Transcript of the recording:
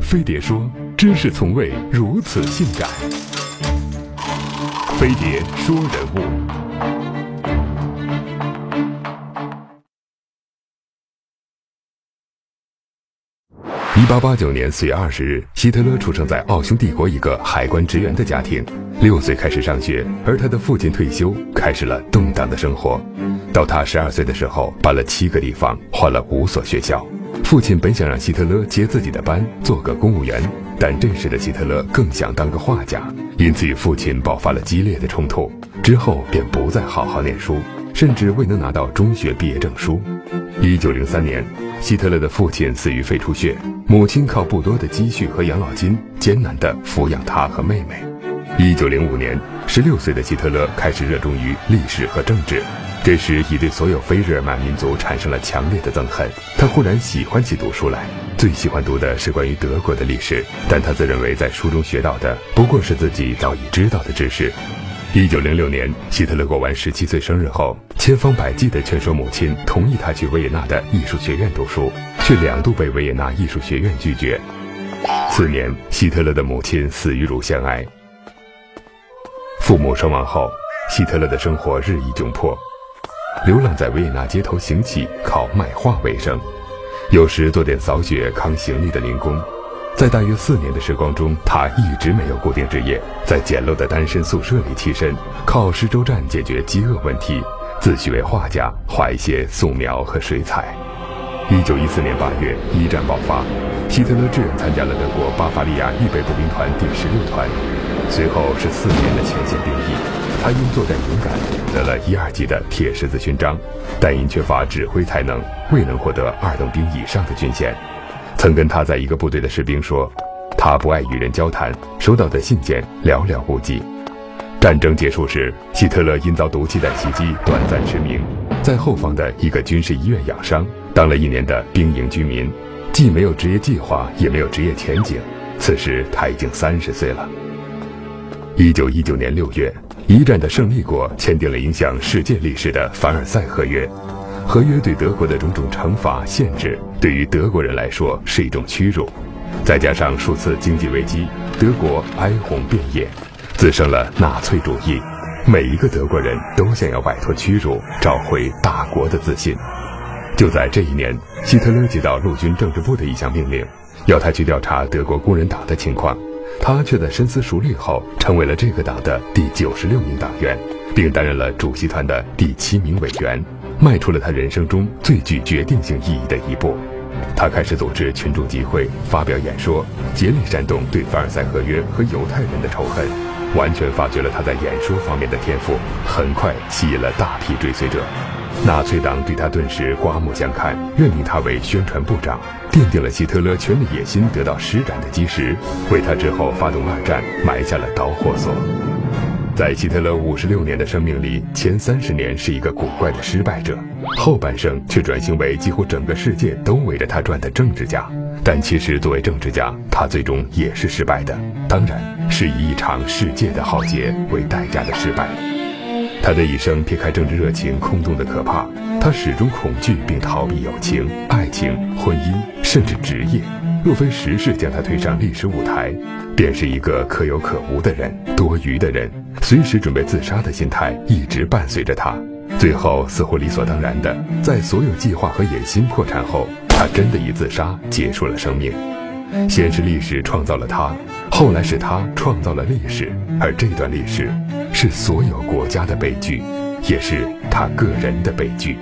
飞碟说：“知识从未如此性感。”飞碟说人物。一八八九年四月二十日，希特勒出生在奥匈帝国一个海关职员的家庭。六岁开始上学，而他的父亲退休，开始了动荡的生活。到他十二岁的时候，搬了七个地方，换了五所学校。父亲本想让希特勒接自己的班，做个公务员，但这时的希特勒更想当个画家，因此与父亲爆发了激烈的冲突。之后便不再好好念书，甚至未能拿到中学毕业证书。一九零三年，希特勒的父亲死于肺出血，母亲靠不多的积蓄和养老金艰难地抚养他和妹妹。一九零五年，十六岁的希特勒开始热衷于历史和政治。这时已对所有非日耳曼民族产生了强烈的憎恨。他忽然喜欢起读书来，最喜欢读的是关于德国的历史，但他自认为在书中学到的不过是自己早已知道的知识。一九零六年，希特勒过完十七岁生日后，千方百计地劝说母亲同意他去维也纳的艺术学院读书，却两度被维也纳艺术学院拒绝。次年，希特勒的母亲死于乳腺癌。父母双亡后，希特勒的生活日益窘迫。流浪在维也纳街头行乞，靠卖画为生，有时做点扫雪、扛行李的零工。在大约四年的时光中，他一直没有固定职业，在简陋的单身宿舍里栖身，靠施粥站解决饥饿问题，自诩为画家，画一些素描和水彩。一九一四年八月，一战爆发，希特勒志愿参加了德国巴伐利亚预备步兵团第十六团，随后是四年的前线兵役。他因作战勇敢得了一二级的铁十字勋章，但因缺乏指挥才能，未能获得二等兵以上的军衔。曾跟他在一个部队的士兵说，他不爱与人交谈，收到的信件寥寥无几。战争结束时，希特勒因遭毒气弹袭击，短暂失明，在后方的一个军事医院养伤，当了一年的兵营居民，既没有职业计划，也没有职业前景。此时他已经三十岁了。一九一九年六月。一战的胜利国签订了影响世界历史的凡尔赛合约，合约对德国的种种惩罚限制，对于德国人来说是一种屈辱。再加上数次经济危机，德国哀鸿遍野，滋生了纳粹主义。每一个德国人都想要摆脱屈辱，找回大国的自信。就在这一年，希特勒接到陆军政治部的一项命令，要他去调查德国工人党的情况。他却在深思熟虑后，成为了这个党的第九十六名党员，并担任了主席团的第七名委员，迈出了他人生中最具决定性意义的一步。他开始组织群众集会，发表演说，竭力煽动对凡尔赛合约和犹太人的仇恨，完全发掘了他在演说方面的天赋，很快吸引了大批追随者。纳粹党对他顿时刮目相看，任命他为宣传部长，奠定了希特勒权力野心得到施展的基石，为他之后发动二战埋下了导火索。在希特勒五十六年的生命里，前三十年是一个古怪的失败者，后半生却转型为几乎整个世界都围着他转的政治家。但其实，作为政治家，他最终也是失败的，当然是以一场世界的浩劫为代价的失败。他的一生撇开政治热情，空洞的可怕。他始终恐惧并逃避友情、爱情、婚姻，甚至职业。若非时势将他推上历史舞台，便是一个可有可无的人，多余的人，随时准备自杀的心态一直伴随着他。最后，似乎理所当然的，在所有计划和野心破产后，他真的以自杀结束了生命。先是历史创造了他，后来是他创造了历史，而这段历史。是所有国家的悲剧，也是他个人的悲剧。